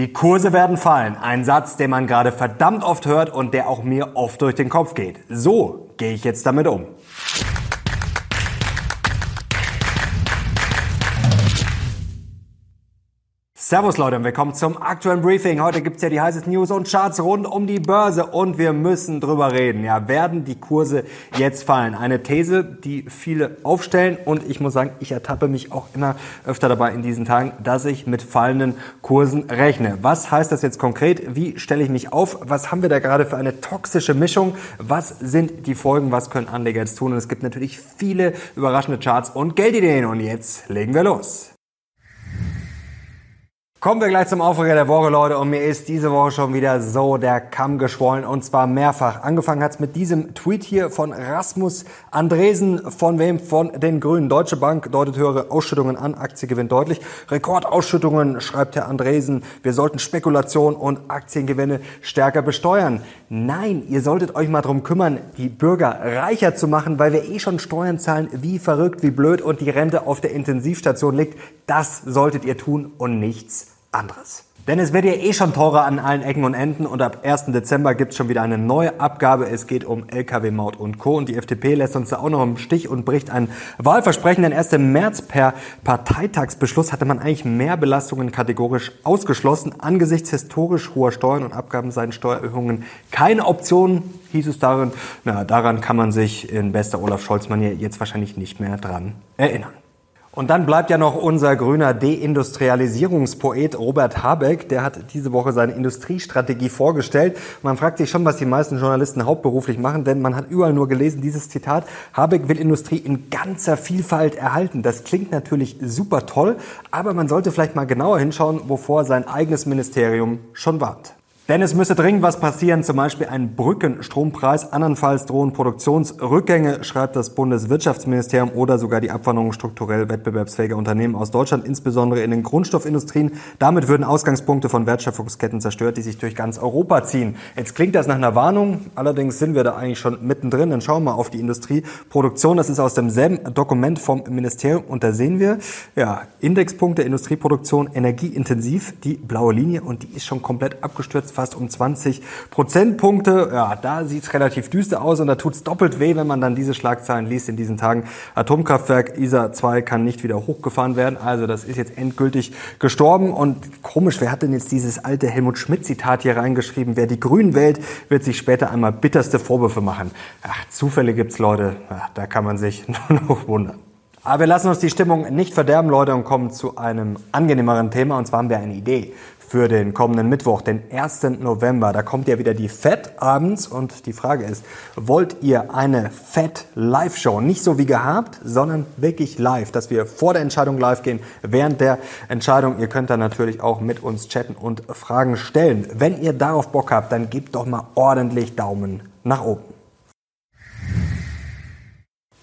Die Kurse werden fallen. Ein Satz, den man gerade verdammt oft hört und der auch mir oft durch den Kopf geht. So gehe ich jetzt damit um. Servus Leute und willkommen zum aktuellen Briefing. Heute gibt's ja die heißesten News und Charts rund um die Börse und wir müssen drüber reden. Ja, werden die Kurse jetzt fallen? Eine These, die viele aufstellen und ich muss sagen, ich ertappe mich auch immer öfter dabei in diesen Tagen, dass ich mit fallenden Kursen rechne. Was heißt das jetzt konkret? Wie stelle ich mich auf? Was haben wir da gerade für eine toxische Mischung? Was sind die Folgen? Was können Anleger jetzt tun? Und es gibt natürlich viele überraschende Charts und Geldideen und jetzt legen wir los. Kommen wir gleich zum Aufreger der Woche, Leute. Und mir ist diese Woche schon wieder so der Kamm geschwollen. Und zwar mehrfach. Angefangen hat's mit diesem Tweet hier von Rasmus Andresen. Von wem? Von den Grünen. Deutsche Bank deutet höhere Ausschüttungen an. Aktie gewinnt deutlich. Rekordausschüttungen, schreibt Herr Andresen. Wir sollten Spekulation und Aktiengewinne stärker besteuern. Nein, ihr solltet euch mal drum kümmern, die Bürger reicher zu machen, weil wir eh schon Steuern zahlen, wie verrückt, wie blöd und die Rente auf der Intensivstation liegt. Das solltet ihr tun und nichts anderes. Denn es wird ja eh schon teurer an allen Ecken und Enden und ab 1. Dezember gibt es schon wieder eine neue Abgabe. Es geht um Lkw-Maut und Co. Und die FDP lässt uns da auch noch im Stich und bricht ein Wahlversprechen. Denn erst im März per Parteitagsbeschluss hatte man eigentlich mehr Belastungen kategorisch ausgeschlossen. Angesichts historisch hoher Steuern und Abgaben seien Steuererhöhungen keine Option, hieß es darin. Na, daran kann man sich in bester Olaf Scholz-Manier jetzt wahrscheinlich nicht mehr dran erinnern. Und dann bleibt ja noch unser grüner Deindustrialisierungspoet Robert Habeck. Der hat diese Woche seine Industriestrategie vorgestellt. Man fragt sich schon, was die meisten Journalisten hauptberuflich machen, denn man hat überall nur gelesen, dieses Zitat, Habeck will Industrie in ganzer Vielfalt erhalten. Das klingt natürlich super toll, aber man sollte vielleicht mal genauer hinschauen, wovor sein eigenes Ministerium schon warnt. Denn es müsse dringend was passieren, zum Beispiel ein Brückenstrompreis. Andernfalls drohen Produktionsrückgänge, schreibt das Bundeswirtschaftsministerium, oder sogar die Abwanderung strukturell wettbewerbsfähiger Unternehmen aus Deutschland, insbesondere in den Grundstoffindustrien. Damit würden Ausgangspunkte von Wertschöpfungsketten zerstört, die sich durch ganz Europa ziehen. Jetzt klingt das nach einer Warnung, allerdings sind wir da eigentlich schon mittendrin. Dann schauen wir mal auf die Industrieproduktion. Das ist aus demselben Dokument vom Ministerium und da sehen wir, ja, Indexpunkte Industrieproduktion energieintensiv, die blaue Linie und die ist schon komplett abgestürzt fast um 20 Prozentpunkte. Ja, da sieht es relativ düster aus und da tut es doppelt weh, wenn man dann diese Schlagzeilen liest in diesen Tagen. Atomkraftwerk ISA 2 kann nicht wieder hochgefahren werden. Also das ist jetzt endgültig gestorben. Und komisch, wer hat denn jetzt dieses alte Helmut Schmidt-Zitat hier reingeschrieben? Wer die Grünen wählt, wird sich später einmal bitterste Vorwürfe machen. Ach, Zufälle gibt's, Leute. Ach, da kann man sich nur noch wundern. Aber wir lassen uns die Stimmung nicht verderben, Leute, und kommen zu einem angenehmeren Thema. Und zwar haben wir eine Idee für den kommenden Mittwoch, den 1. November. Da kommt ja wieder die FED abends und die Frage ist, wollt ihr eine FED Live-Show? Nicht so wie gehabt, sondern wirklich live, dass wir vor der Entscheidung live gehen, während der Entscheidung. Ihr könnt dann natürlich auch mit uns chatten und Fragen stellen. Wenn ihr darauf Bock habt, dann gebt doch mal ordentlich Daumen nach oben.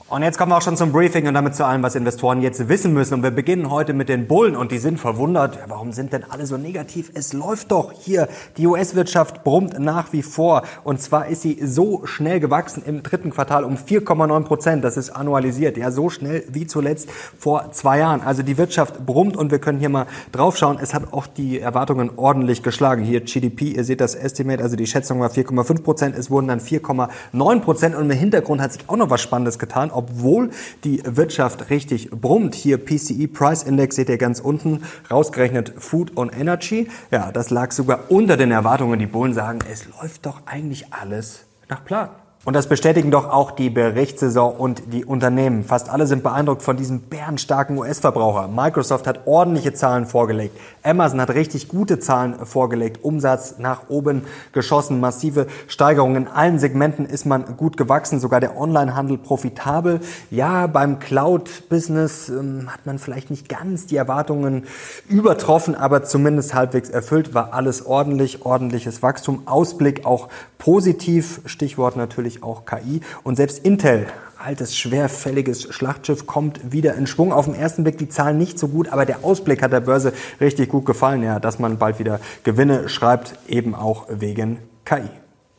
Und jetzt kommen wir auch schon zum Briefing und damit zu allem, was Investoren jetzt wissen müssen. Und wir beginnen heute mit den Bullen und die sind verwundert. Warum sind denn alle so negativ? Es läuft doch hier. Die US-Wirtschaft brummt nach wie vor. Und zwar ist sie so schnell gewachsen im dritten Quartal um 4,9 Prozent. Das ist annualisiert. Ja, so schnell wie zuletzt vor zwei Jahren. Also die Wirtschaft brummt und wir können hier mal draufschauen. Es hat auch die Erwartungen ordentlich geschlagen. Hier GDP, ihr seht das Estimate, also die Schätzung war 4,5 Prozent. Es wurden dann 4,9 Prozent. Und im Hintergrund hat sich auch noch was Spannendes getan obwohl die Wirtschaft richtig brummt. Hier PCE Price Index seht ihr ganz unten, rausgerechnet Food und Energy. Ja, das lag sogar unter den Erwartungen. Die Bullen sagen, es läuft doch eigentlich alles nach Plan. Und das bestätigen doch auch die Berichtssaison und die Unternehmen. Fast alle sind beeindruckt von diesem bärenstarken US-Verbraucher. Microsoft hat ordentliche Zahlen vorgelegt. Amazon hat richtig gute Zahlen vorgelegt. Umsatz nach oben geschossen, massive Steigerungen. In allen Segmenten ist man gut gewachsen, sogar der Onlinehandel profitabel. Ja, beim Cloud-Business ähm, hat man vielleicht nicht ganz die Erwartungen übertroffen, aber zumindest halbwegs erfüllt. War alles ordentlich, ordentliches Wachstum. Ausblick auch positiv. Stichwort natürlich natürlich auch KI. Und selbst Intel, altes, schwerfälliges Schlachtschiff, kommt wieder in Schwung. Auf den ersten Blick die Zahlen nicht so gut, aber der Ausblick hat der Börse richtig gut gefallen, ja, dass man bald wieder Gewinne schreibt, eben auch wegen KI.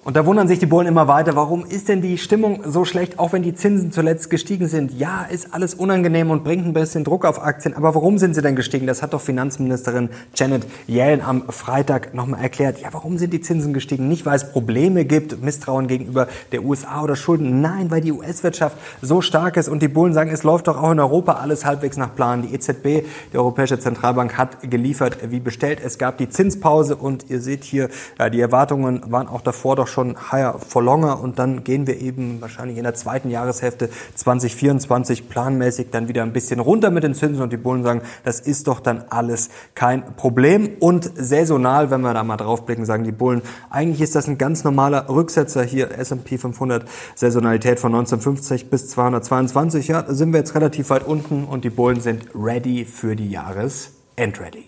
Und da wundern sich die Bullen immer weiter, warum ist denn die Stimmung so schlecht, auch wenn die Zinsen zuletzt gestiegen sind? Ja, ist alles unangenehm und bringt ein bisschen Druck auf Aktien, aber warum sind sie denn gestiegen? Das hat doch Finanzministerin Janet Yellen am Freitag nochmal erklärt. Ja, warum sind die Zinsen gestiegen? Nicht, weil es Probleme gibt, Misstrauen gegenüber der USA oder Schulden. Nein, weil die US-Wirtschaft so stark ist und die Bullen sagen, es läuft doch auch in Europa alles halbwegs nach Plan. Die EZB, die Europäische Zentralbank, hat geliefert wie bestellt. Es gab die Zinspause und ihr seht hier, ja, die Erwartungen waren auch davor doch schon schon higher for longer und dann gehen wir eben wahrscheinlich in der zweiten Jahreshälfte 2024 planmäßig dann wieder ein bisschen runter mit den Zinsen und die Bullen sagen, das ist doch dann alles kein Problem. Und saisonal, wenn wir da mal draufblicken, sagen die Bullen, eigentlich ist das ein ganz normaler Rücksetzer hier. S&P 500 Saisonalität von 1950 bis 222, ja, sind wir jetzt relativ weit unten und die Bullen sind ready für die Jahresendready.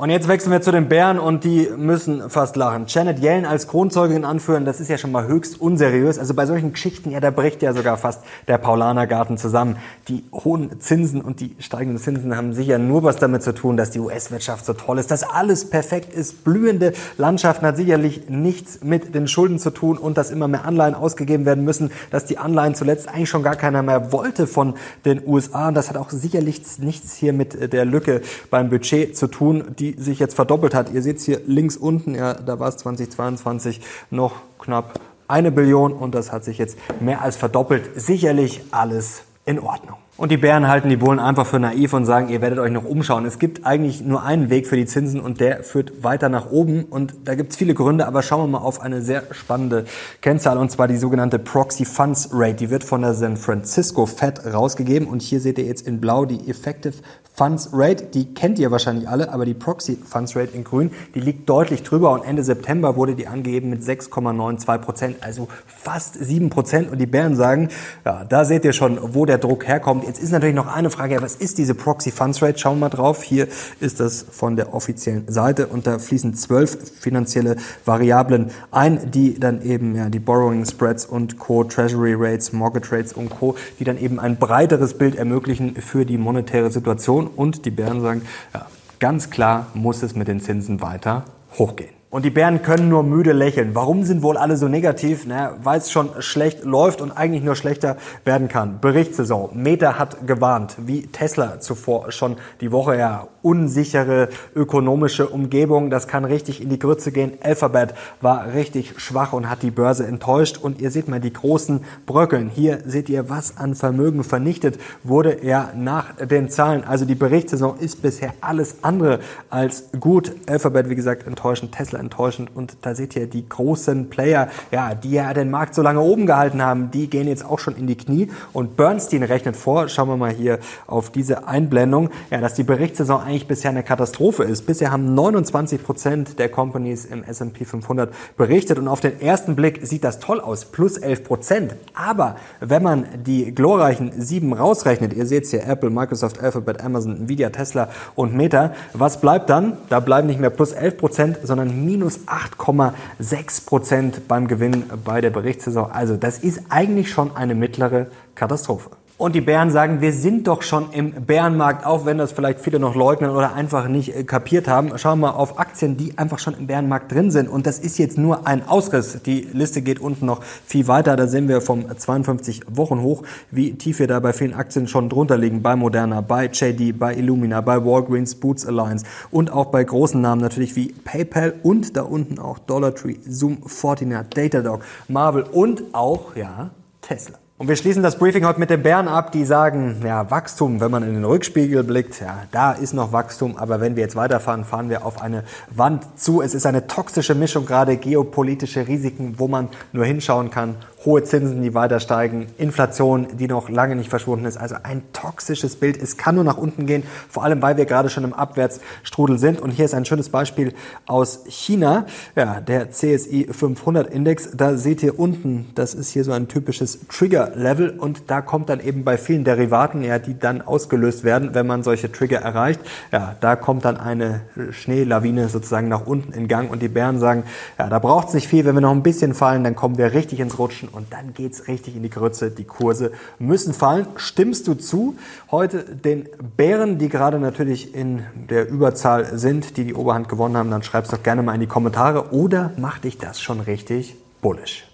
Und jetzt wechseln wir zu den Bären und die müssen fast lachen. Janet Yellen als Kronzeugin anführen, das ist ja schon mal höchst unseriös. Also bei solchen Geschichten, ja, da bricht ja sogar fast der Paulanergarten zusammen. Die hohen Zinsen und die steigenden Zinsen haben sicher nur was damit zu tun, dass die US-Wirtschaft so toll ist, dass alles perfekt ist. Blühende Landschaften hat sicherlich nichts mit den Schulden zu tun und dass immer mehr Anleihen ausgegeben werden müssen, dass die Anleihen zuletzt eigentlich schon gar keiner mehr wollte von den USA. Und das hat auch sicherlich nichts hier mit der Lücke beim Budget zu tun, die die sich jetzt verdoppelt hat. Ihr seht es hier links unten, ja, da war es 2022 noch knapp eine Billion und das hat sich jetzt mehr als verdoppelt. Sicherlich alles in Ordnung. Und die Bären halten die Bullen einfach für naiv und sagen, ihr werdet euch noch umschauen. Es gibt eigentlich nur einen Weg für die Zinsen und der führt weiter nach oben. Und da gibt es viele Gründe, aber schauen wir mal auf eine sehr spannende Kennzahl und zwar die sogenannte Proxy Funds Rate. Die wird von der San Francisco Fed rausgegeben und hier seht ihr jetzt in blau die Effective Funds Rate, die kennt ihr wahrscheinlich alle, aber die Proxy Funds Rate in grün, die liegt deutlich drüber und Ende September wurde die angegeben mit 6,92 Prozent, also fast 7 Prozent und die Bären sagen, ja, da seht ihr schon, wo der Druck herkommt. Jetzt ist natürlich noch eine Frage, was ist diese Proxy Funds Rate? Schauen wir mal drauf. Hier ist das von der offiziellen Seite und da fließen zwölf finanzielle Variablen ein, die dann eben ja, die Borrowing Spreads und Co, Treasury Rates, Mortgage Rates und Co, die dann eben ein breiteres Bild ermöglichen für die monetäre Situation und die Bären sagen, ja, ganz klar muss es mit den Zinsen weiter hochgehen. Und die Bären können nur müde lächeln. Warum sind wohl alle so negativ? Naja, weil es schon schlecht läuft und eigentlich nur schlechter werden kann. Berichtssaison. Meta hat gewarnt, wie Tesla zuvor schon die Woche. Ja, unsichere ökonomische Umgebung. Das kann richtig in die Grütze gehen. Alphabet war richtig schwach und hat die Börse enttäuscht. Und ihr seht mal die großen Bröckeln. Hier seht ihr, was an Vermögen vernichtet wurde ja nach den Zahlen. Also die Berichtssaison ist bisher alles andere als gut. Alphabet, wie gesagt, enttäuschend. Tesla enttäuschend. Und da seht ihr die großen Player, ja, die ja den Markt so lange oben gehalten haben, die gehen jetzt auch schon in die Knie. Und Bernstein rechnet vor, schauen wir mal hier auf diese Einblendung, ja, dass die Berichtssaison eigentlich bisher eine Katastrophe ist. Bisher haben 29 Prozent der Companies im S&P 500 berichtet und auf den ersten Blick sieht das toll aus, plus 11 Prozent. Aber wenn man die glorreichen sieben rausrechnet, ihr seht hier Apple, Microsoft, Alphabet, Amazon, Nvidia, Tesla und Meta, was bleibt dann? Da bleiben nicht mehr plus 11 Prozent, sondern minus 8,6 Prozent beim Gewinn bei der Berichtssaison. Also das ist eigentlich schon eine mittlere Katastrophe. Und die Bären sagen, wir sind doch schon im Bärenmarkt, auch wenn das vielleicht viele noch leugnen oder einfach nicht äh, kapiert haben. Schauen wir mal auf Aktien, die einfach schon im Bärenmarkt drin sind. Und das ist jetzt nur ein Ausriss. Die Liste geht unten noch viel weiter. Da sehen wir vom 52 Wochen hoch, wie tief wir da bei vielen Aktien schon drunter liegen. Bei Moderna, bei JD, bei Illumina, bei Walgreens, Boots Alliance und auch bei großen Namen natürlich wie PayPal und da unten auch Dollar Tree, Zoom, Fortinet, Datadog, Marvel und auch, ja, Tesla. Und wir schließen das Briefing heute mit den Bären ab, die sagen, ja, Wachstum, wenn man in den Rückspiegel blickt, ja, da ist noch Wachstum, aber wenn wir jetzt weiterfahren, fahren wir auf eine Wand zu. Es ist eine toxische Mischung, gerade geopolitische Risiken, wo man nur hinschauen kann hohe Zinsen, die weiter steigen, Inflation, die noch lange nicht verschwunden ist. Also ein toxisches Bild. Es kann nur nach unten gehen, vor allem weil wir gerade schon im Abwärtsstrudel sind. Und hier ist ein schönes Beispiel aus China, ja, der CSI 500 Index. Da seht ihr unten, das ist hier so ein typisches Trigger-Level und da kommt dann eben bei vielen Derivaten, ja, die dann ausgelöst werden, wenn man solche Trigger erreicht. Ja, da kommt dann eine Schneelawine sozusagen nach unten in Gang und die Bären sagen, ja, da braucht es nicht viel. Wenn wir noch ein bisschen fallen, dann kommen wir richtig ins Rutschen und dann geht es richtig in die Grütze. Die Kurse müssen fallen. Stimmst du zu? Heute den Bären, die gerade natürlich in der Überzahl sind, die die Oberhand gewonnen haben, dann schreib's doch gerne mal in die Kommentare oder macht dich das schon richtig bullish.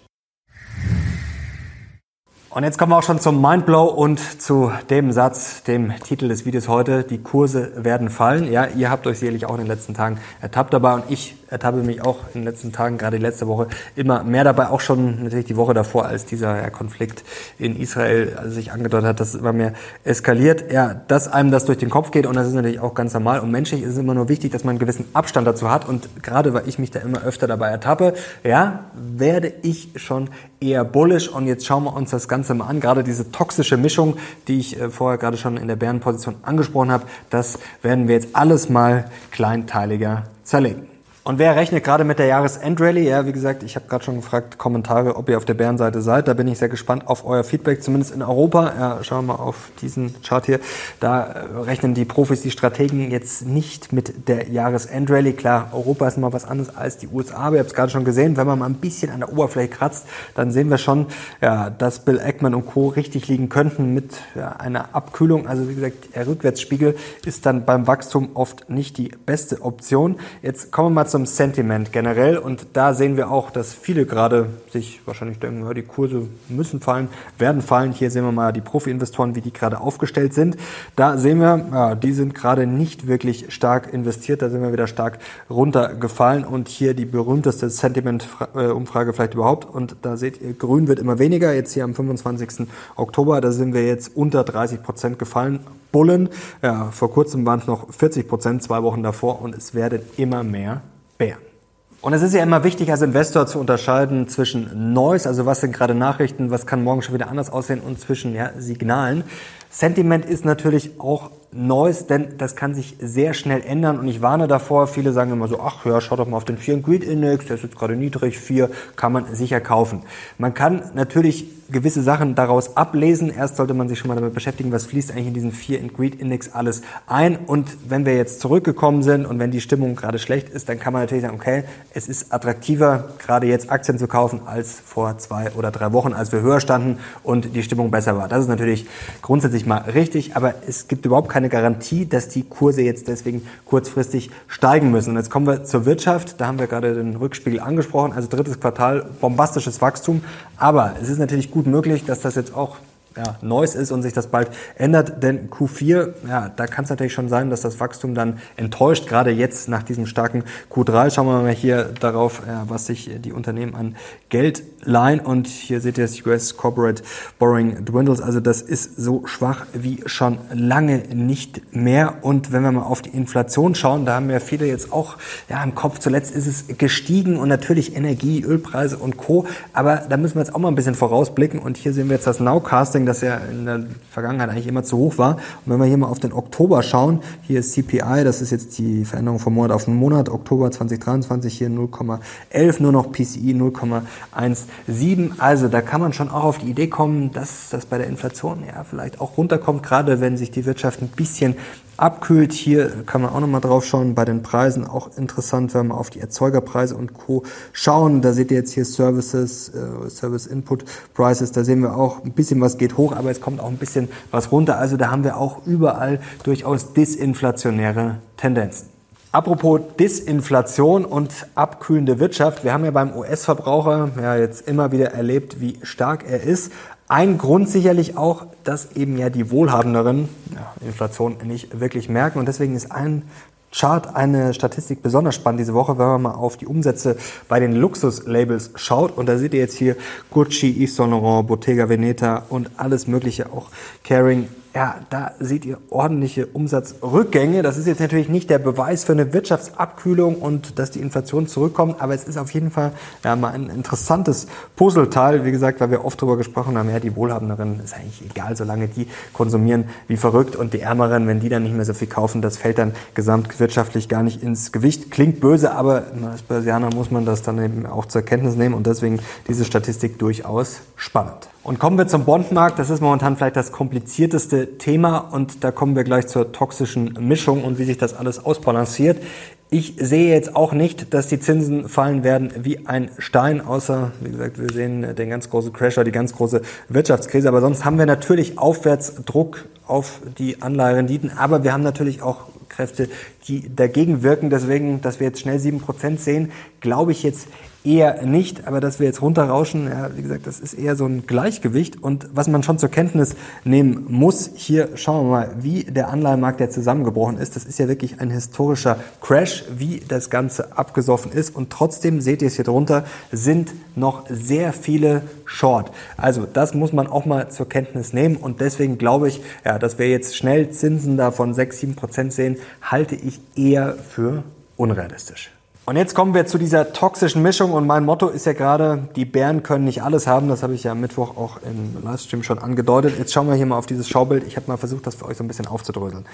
Und jetzt kommen wir auch schon zum Mindblow und zu dem Satz, dem Titel des Videos heute. Die Kurse werden fallen. Ja, ihr habt euch sicherlich auch in den letzten Tagen ertappt dabei und ich ertappe mich auch in den letzten Tagen, gerade die letzte Woche, immer mehr dabei. Auch schon natürlich die Woche davor, als dieser ja, Konflikt in Israel sich angedeutet hat, dass es immer mehr eskaliert. Ja, dass einem das durch den Kopf geht und das ist natürlich auch ganz normal. Und menschlich ist es immer nur wichtig, dass man einen gewissen Abstand dazu hat. Und gerade weil ich mich da immer öfter dabei ertappe, ja, werde ich schon eher bullish. Und jetzt schauen wir uns das Ganze mal an. Gerade diese toxische Mischung, die ich äh, vorher gerade schon in der Bärenposition angesprochen habe, das werden wir jetzt alles mal kleinteiliger zerlegen. Und wer rechnet gerade mit der Jahresendrallye? Ja, wie gesagt, ich habe gerade schon gefragt, Kommentare, ob ihr auf der Bärenseite seid. Da bin ich sehr gespannt auf euer Feedback, zumindest in Europa. Ja, schauen wir mal auf diesen Chart hier. Da äh, rechnen die Profis, die Strategen jetzt nicht mit der Jahresendrallye. Klar, Europa ist mal was anderes als die USA, aber ihr habt es gerade schon gesehen. Wenn man mal ein bisschen an der Oberfläche kratzt, dann sehen wir schon, ja, dass Bill Eckman und Co. richtig liegen könnten mit ja, einer Abkühlung. Also wie gesagt, der Rückwärtsspiegel ist dann beim Wachstum oft nicht die beste Option. Jetzt kommen wir mal zum Sentiment generell und da sehen wir auch, dass viele gerade sich wahrscheinlich denken, ja, die Kurse müssen fallen, werden fallen. Hier sehen wir mal die Profi-Investoren, wie die gerade aufgestellt sind. Da sehen wir, ja, die sind gerade nicht wirklich stark investiert, da sind wir wieder stark runtergefallen und hier die berühmteste Sentiment-Umfrage vielleicht überhaupt und da seht ihr, grün wird immer weniger, jetzt hier am 25. Oktober, da sind wir jetzt unter 30 Prozent gefallen. Bullen, ja, vor kurzem waren es noch 40 Prozent, zwei Wochen davor und es werden immer mehr Bären. Und es ist ja immer wichtig, als Investor zu unterscheiden zwischen Noise, also was sind gerade Nachrichten, was kann morgen schon wieder anders aussehen, und zwischen ja, Signalen. Sentiment ist natürlich auch Neues, denn das kann sich sehr schnell ändern und ich warne davor. Viele sagen immer so, ach ja, schaut doch mal auf den Fear Greed Index, der ist jetzt gerade niedrig, 4 kann man sicher kaufen. Man kann natürlich gewisse Sachen daraus ablesen. Erst sollte man sich schon mal damit beschäftigen, was fließt eigentlich in diesen Fear and Greed Index alles ein. Und wenn wir jetzt zurückgekommen sind und wenn die Stimmung gerade schlecht ist, dann kann man natürlich sagen, okay, es ist attraktiver, gerade jetzt Aktien zu kaufen, als vor zwei oder drei Wochen, als wir höher standen und die Stimmung besser war. Das ist natürlich grundsätzlich mal richtig, aber es gibt überhaupt keine Garantie, dass die Kurse jetzt deswegen kurzfristig steigen müssen. Und jetzt kommen wir zur Wirtschaft. Da haben wir gerade den Rückspiegel angesprochen. Also drittes Quartal, bombastisches Wachstum. Aber es ist natürlich gut möglich, dass das jetzt auch ja, Neues ist und sich das bald ändert. Denn Q4, ja, da kann es natürlich schon sein, dass das Wachstum dann enttäuscht, gerade jetzt nach diesem starken Q3. Schauen wir mal hier darauf, ja, was sich die Unternehmen an Geld leihen. Und hier seht ihr das US Corporate Borrowing Dwindles. Also das ist so schwach wie schon lange nicht mehr. Und wenn wir mal auf die Inflation schauen, da haben ja viele jetzt auch ja, im Kopf, zuletzt ist es gestiegen und natürlich Energie, Ölpreise und Co. Aber da müssen wir jetzt auch mal ein bisschen vorausblicken. Und hier sehen wir jetzt das Nowcasting das ja in der Vergangenheit eigentlich immer zu hoch war. Und wenn wir hier mal auf den Oktober schauen, hier ist CPI, das ist jetzt die Veränderung vom Monat auf den Monat, Oktober 2023 hier 0,11, nur noch PCI 0,17. Also da kann man schon auch auf die Idee kommen, dass das bei der Inflation ja vielleicht auch runterkommt, gerade wenn sich die Wirtschaft ein bisschen abkühlt. Hier kann man auch nochmal drauf schauen, bei den Preisen auch interessant, wenn wir auf die Erzeugerpreise und Co. schauen. Da seht ihr jetzt hier Services, äh, Service Input Prices, da sehen wir auch ein bisschen was geht hoch, aber es kommt auch ein bisschen was runter. Also da haben wir auch überall durchaus disinflationäre Tendenzen. Apropos Disinflation und abkühlende Wirtschaft. Wir haben ja beim US-Verbraucher ja jetzt immer wieder erlebt, wie stark er ist. Ein Grund sicherlich auch, dass eben ja die Wohlhabenderen Inflation nicht wirklich merken. Und deswegen ist ein Chart eine Statistik besonders spannend diese Woche, wenn man mal auf die Umsätze bei den Luxuslabels schaut. Und da seht ihr jetzt hier Gucci, Yves Saint Laurent, Bottega Veneta und alles Mögliche, auch Caring ja, da seht ihr ordentliche Umsatzrückgänge. Das ist jetzt natürlich nicht der Beweis für eine Wirtschaftsabkühlung und dass die Inflation zurückkommt, aber es ist auf jeden Fall ja, mal ein interessantes Puzzleteil. Wie gesagt, weil wir oft darüber gesprochen haben, ja, die Wohlhabenderen ist eigentlich egal, solange die konsumieren wie verrückt und die Ärmeren, wenn die dann nicht mehr so viel kaufen, das fällt dann gesamtwirtschaftlich gar nicht ins Gewicht. Klingt böse, aber als Börsianer muss man das dann eben auch zur Kenntnis nehmen und deswegen diese Statistik durchaus spannend. Und kommen wir zum Bondmarkt. Das ist momentan vielleicht das komplizierteste Thema und da kommen wir gleich zur toxischen Mischung und wie sich das alles ausbalanciert. Ich sehe jetzt auch nicht, dass die Zinsen fallen werden wie ein Stein, außer, wie gesagt, wir sehen den ganz großen Crasher, die ganz große Wirtschaftskrise. Aber sonst haben wir natürlich Aufwärtsdruck auf die Anleiherenditen. Aber wir haben natürlich auch Kräfte, die dagegen wirken. Deswegen, dass wir jetzt schnell sieben Prozent sehen, glaube ich jetzt eher nicht. Aber dass wir jetzt runterrauschen, ja, wie gesagt, das ist eher so ein Gleichgewicht. Und was man schon zur Kenntnis nehmen muss, hier schauen wir mal, wie der Anleihenmarkt der zusammengebrochen ist. Das ist ja wirklich ein historischer Crash, wie das Ganze abgesoffen ist. Und trotzdem, seht ihr es hier drunter, sind noch sehr viele Short. Also das muss man auch mal zur Kenntnis nehmen. Und deswegen glaube ich, ja, dass wir jetzt schnell Zinsen da von 6, 7 Prozent sehen, halte ich eher für unrealistisch. Und jetzt kommen wir zu dieser toxischen Mischung und mein Motto ist ja gerade, die Bären können nicht alles haben. Das habe ich ja am Mittwoch auch im Livestream schon angedeutet. Jetzt schauen wir hier mal auf dieses Schaubild. Ich habe mal versucht, das für euch so ein bisschen aufzudröseln.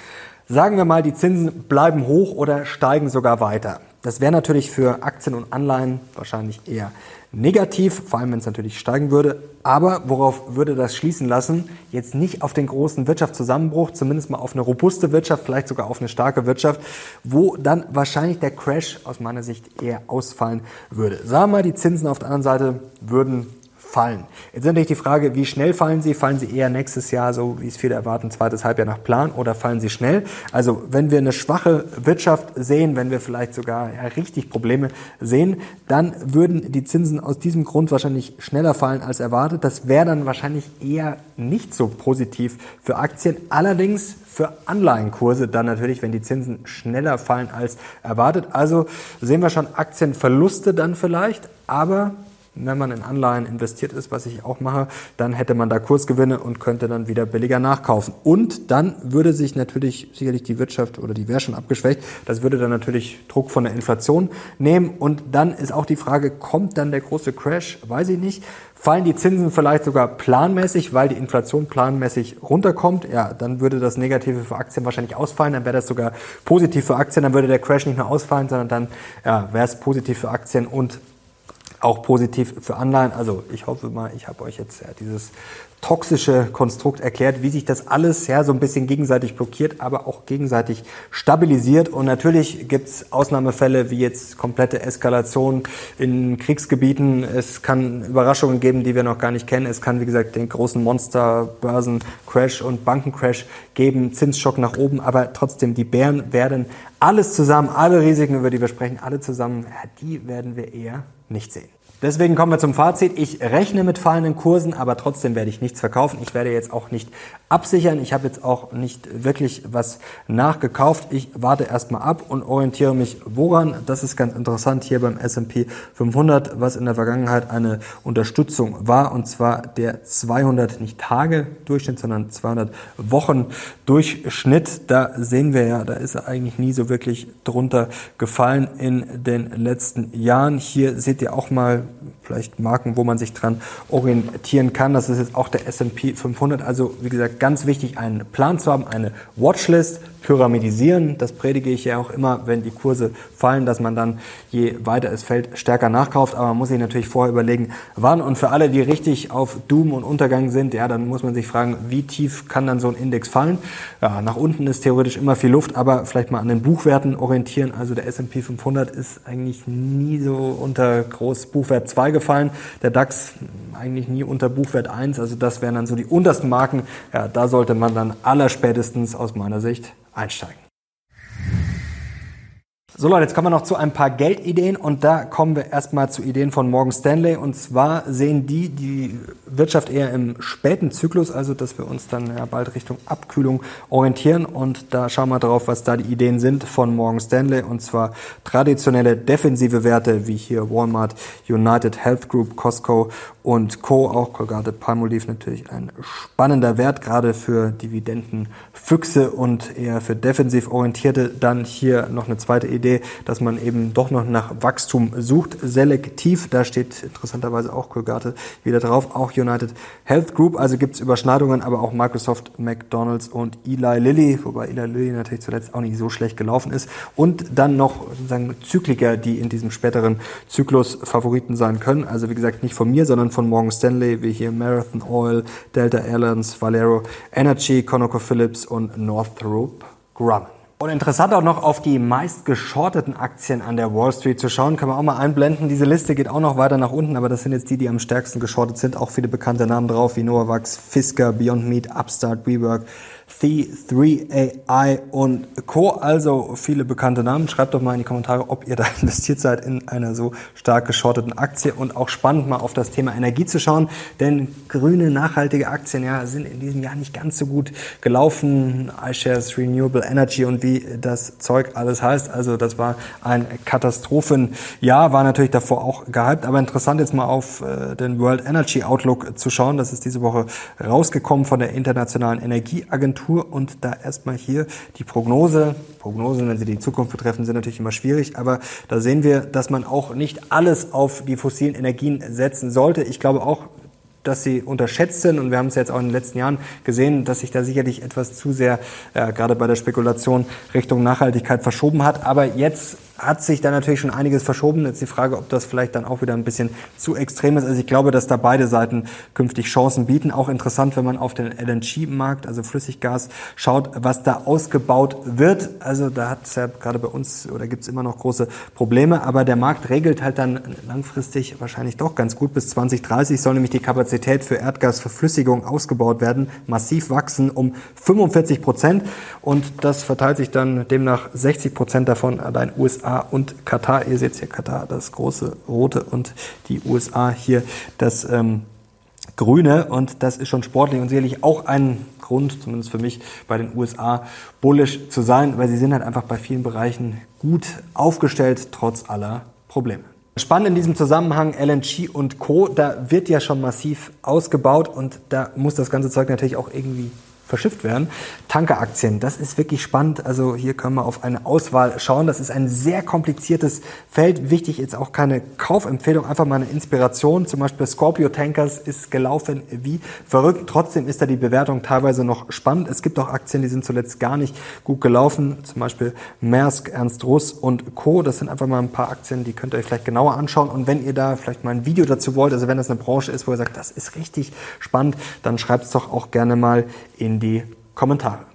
Sagen wir mal, die Zinsen bleiben hoch oder steigen sogar weiter. Das wäre natürlich für Aktien und Anleihen wahrscheinlich eher negativ, vor allem wenn es natürlich steigen würde. Aber worauf würde das schließen lassen? Jetzt nicht auf den großen Wirtschaftszusammenbruch, zumindest mal auf eine robuste Wirtschaft, vielleicht sogar auf eine starke Wirtschaft, wo dann wahrscheinlich der Crash aus meiner Sicht eher ausfallen würde. Sagen wir mal, die Zinsen auf der anderen Seite würden fallen. Jetzt ist natürlich die Frage, wie schnell fallen sie? Fallen sie eher nächstes Jahr, so wie es viele erwarten, zweites Halbjahr nach Plan, oder fallen sie schnell? Also wenn wir eine schwache Wirtschaft sehen, wenn wir vielleicht sogar ja, richtig Probleme sehen, dann würden die Zinsen aus diesem Grund wahrscheinlich schneller fallen als erwartet. Das wäre dann wahrscheinlich eher nicht so positiv für Aktien. Allerdings für Anleihenkurse dann natürlich, wenn die Zinsen schneller fallen als erwartet. Also sehen wir schon Aktienverluste dann vielleicht, aber wenn man in Anleihen investiert ist, was ich auch mache, dann hätte man da Kursgewinne und könnte dann wieder billiger nachkaufen. Und dann würde sich natürlich sicherlich die Wirtschaft oder die wäre schon abgeschwächt, das würde dann natürlich Druck von der Inflation nehmen. Und dann ist auch die Frage, kommt dann der große Crash? Weiß ich nicht. Fallen die Zinsen vielleicht sogar planmäßig, weil die Inflation planmäßig runterkommt? Ja, dann würde das Negative für Aktien wahrscheinlich ausfallen. Dann wäre das sogar positiv für Aktien. Dann würde der Crash nicht mehr ausfallen, sondern dann ja, wäre es positiv für Aktien und auch positiv für Anleihen. Also ich hoffe mal, ich habe euch jetzt ja, dieses toxische Konstrukt erklärt, wie sich das alles ja so ein bisschen gegenseitig blockiert, aber auch gegenseitig stabilisiert. Und natürlich gibt's Ausnahmefälle wie jetzt komplette Eskalation in Kriegsgebieten. Es kann Überraschungen geben, die wir noch gar nicht kennen. Es kann, wie gesagt, den großen Monster-Börsen-Crash und Bankencrash geben, Zinsschock nach oben. Aber trotzdem, die Bären werden alles zusammen, alle Risiken, über die wir sprechen, alle zusammen, ja, die werden wir eher nicht sehen. Deswegen kommen wir zum Fazit. Ich rechne mit fallenden Kursen, aber trotzdem werde ich nichts verkaufen. Ich werde jetzt auch nicht absichern. Ich habe jetzt auch nicht wirklich was nachgekauft. Ich warte erstmal ab und orientiere mich woran. Das ist ganz interessant hier beim S&P 500, was in der Vergangenheit eine Unterstützung war und zwar der 200 nicht Tage Durchschnitt, sondern 200 Wochen Durchschnitt. Da sehen wir ja, da ist er eigentlich nie so wirklich drunter gefallen in den letzten Jahren. Hier seht ihr auch mal vielleicht Marken, wo man sich dran orientieren kann. Das ist jetzt auch der S&P 500. Also wie gesagt, ganz wichtig, einen Plan zu haben, eine Watchlist pyramidisieren. Das predige ich ja auch immer, wenn die Kurse fallen, dass man dann, je weiter es fällt, stärker nachkauft. Aber man muss sich natürlich vorher überlegen, wann. Und für alle, die richtig auf Doom und Untergang sind, ja, dann muss man sich fragen, wie tief kann dann so ein Index fallen? Ja, nach unten ist theoretisch immer viel Luft, aber vielleicht mal an den Buchwerten orientieren. Also der S&P 500 ist eigentlich nie so unter groß Buchwert 2 gefallen. Der DAX eigentlich nie unter Buchwert 1. Also das wären dann so die untersten Marken. Ja, da sollte man dann allerspätestens aus meiner Sicht einsteigen. So Leute, jetzt kommen wir noch zu ein paar Geldideen und da kommen wir erstmal zu Ideen von Morgan Stanley. Und zwar sehen die die Wirtschaft eher im späten Zyklus, also dass wir uns dann ja bald Richtung Abkühlung orientieren. Und da schauen wir drauf, was da die Ideen sind von Morgan Stanley. Und zwar traditionelle defensive Werte wie hier Walmart, United Health Group, Costco und Co. Auch Colgate Palmolive natürlich ein spannender Wert, gerade für Dividendenfüchse und eher für defensiv orientierte. Dann hier noch eine zweite Idee, dass man eben doch noch nach Wachstum sucht, selektiv. Da steht interessanterweise auch Colgate wieder drauf, auch United Health Group. Also gibt es Überschneidungen, aber auch Microsoft, McDonald's und Eli Lilly, wobei Eli Lilly natürlich zuletzt auch nicht so schlecht gelaufen ist. Und dann noch sozusagen Zykliker, die in diesem späteren Zyklus Favoriten sein können. Also wie gesagt, nicht von mir, sondern von Morgan Stanley, wie hier Marathon Oil, Delta Airlines, Valero Energy, ConocoPhillips und Northrop Grumman. Und interessant auch noch auf die meist geschorteten Aktien an der Wall Street zu schauen, kann man auch mal einblenden. Diese Liste geht auch noch weiter nach unten, aber das sind jetzt die, die am stärksten geschortet sind. Auch viele bekannte Namen drauf, wie Novavax, Fisker, Beyond Meat, Upstart, WeWork, The3AI und Co. Also viele bekannte Namen. Schreibt doch mal in die Kommentare, ob ihr da investiert seid in einer so stark geschorteten Aktie und auch spannend mal auf das Thema Energie zu schauen, denn grüne, nachhaltige Aktien ja, sind in diesem Jahr nicht ganz so gut gelaufen. iShares Renewable Energy und wie das Zeug alles heißt. Also das war ein Katastrophenjahr, war natürlich davor auch gehypt, aber interessant jetzt mal auf äh, den World Energy Outlook zu schauen. Das ist diese Woche rausgekommen von der Internationalen Energieagentur Konjunktur und da erstmal hier die Prognose. Prognosen, wenn sie die Zukunft betreffen, sind natürlich immer schwierig, aber da sehen wir, dass man auch nicht alles auf die fossilen Energien setzen sollte. Ich glaube auch, dass sie unterschätzt sind und wir haben es jetzt auch in den letzten Jahren gesehen, dass sich da sicherlich etwas zu sehr, äh, gerade bei der Spekulation Richtung Nachhaltigkeit verschoben hat. Aber jetzt hat sich da natürlich schon einiges verschoben. Jetzt die Frage, ob das vielleicht dann auch wieder ein bisschen zu extrem ist. Also ich glaube, dass da beide Seiten künftig Chancen bieten. Auch interessant, wenn man auf den LNG-Markt, also Flüssiggas, schaut, was da ausgebaut wird. Also da hat es ja gerade bei uns oder gibt es immer noch große Probleme. Aber der Markt regelt halt dann langfristig wahrscheinlich doch ganz gut. Bis 2030 soll nämlich die Kapazität für Erdgasverflüssigung ausgebaut werden, massiv wachsen um 45 Prozent. Und das verteilt sich dann demnach 60 Prozent davon allein USA USA und Katar. Ihr seht hier Katar, das große rote und die USA hier das ähm, grüne. Und das ist schon sportlich und sicherlich auch ein Grund, zumindest für mich, bei den USA bullish zu sein, weil sie sind halt einfach bei vielen Bereichen gut aufgestellt, trotz aller Probleme. Spannend in diesem Zusammenhang LNG und Co. Da wird ja schon massiv ausgebaut und da muss das ganze Zeug natürlich auch irgendwie verschifft werden. Tankeraktien, das ist wirklich spannend. Also hier können wir auf eine Auswahl schauen. Das ist ein sehr kompliziertes Feld. Wichtig ist auch keine Kaufempfehlung, einfach mal eine Inspiration. Zum Beispiel Scorpio Tankers ist gelaufen wie verrückt. Trotzdem ist da die Bewertung teilweise noch spannend. Es gibt auch Aktien, die sind zuletzt gar nicht gut gelaufen. Zum Beispiel Maersk, Ernst Russ und Co. Das sind einfach mal ein paar Aktien, die könnt ihr euch vielleicht genauer anschauen. Und wenn ihr da vielleicht mal ein Video dazu wollt, also wenn das eine Branche ist, wo ihr sagt, das ist richtig spannend, dann schreibt es doch auch gerne mal in die Kommentare.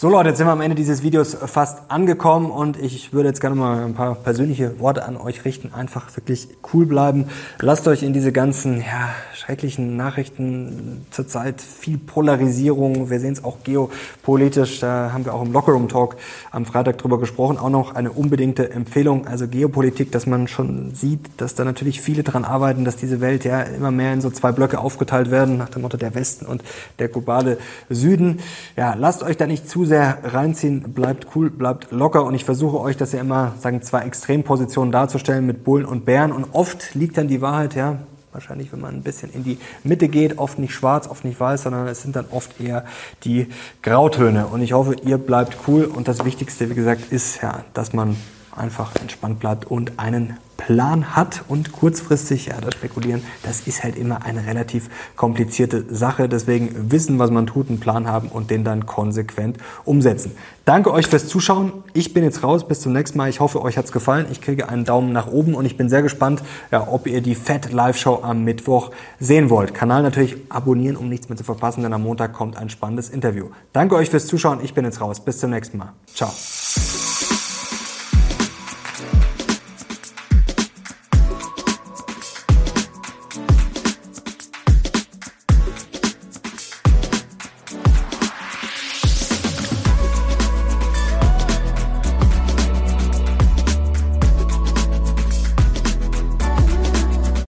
So Leute, jetzt sind wir am Ende dieses Videos fast angekommen und ich würde jetzt gerne mal ein paar persönliche Worte an euch richten. Einfach wirklich cool bleiben. Lasst euch in diese ganzen ja, schrecklichen Nachrichten zurzeit viel Polarisierung. Wir sehen es auch geopolitisch. Da haben wir auch im Lockerroom Talk am Freitag drüber gesprochen. Auch noch eine unbedingte Empfehlung. Also Geopolitik, dass man schon sieht, dass da natürlich viele dran arbeiten, dass diese Welt ja immer mehr in so zwei Blöcke aufgeteilt werden, nach dem Motto der Westen und der globale Süden. Ja, lasst euch da nicht zu sehr reinziehen, bleibt cool, bleibt locker und ich versuche euch das ja immer, sagen, zwei Extrempositionen darzustellen mit Bullen und Bären. Und oft liegt dann die Wahrheit, ja, wahrscheinlich, wenn man ein bisschen in die Mitte geht, oft nicht schwarz, oft nicht weiß, sondern es sind dann oft eher die Grautöne. Und ich hoffe, ihr bleibt cool. Und das Wichtigste, wie gesagt, ist ja, dass man einfach entspannt bleibt und einen Plan hat und kurzfristig, ja, das Spekulieren, das ist halt immer eine relativ komplizierte Sache. Deswegen wissen, was man tut, einen Plan haben und den dann konsequent umsetzen. Danke euch fürs Zuschauen. Ich bin jetzt raus. Bis zum nächsten Mal. Ich hoffe, euch hat's gefallen. Ich kriege einen Daumen nach oben und ich bin sehr gespannt, ja, ob ihr die Fett Live Show am Mittwoch sehen wollt. Kanal natürlich abonnieren, um nichts mehr zu verpassen, denn am Montag kommt ein spannendes Interview. Danke euch fürs Zuschauen. Ich bin jetzt raus. Bis zum nächsten Mal. Ciao.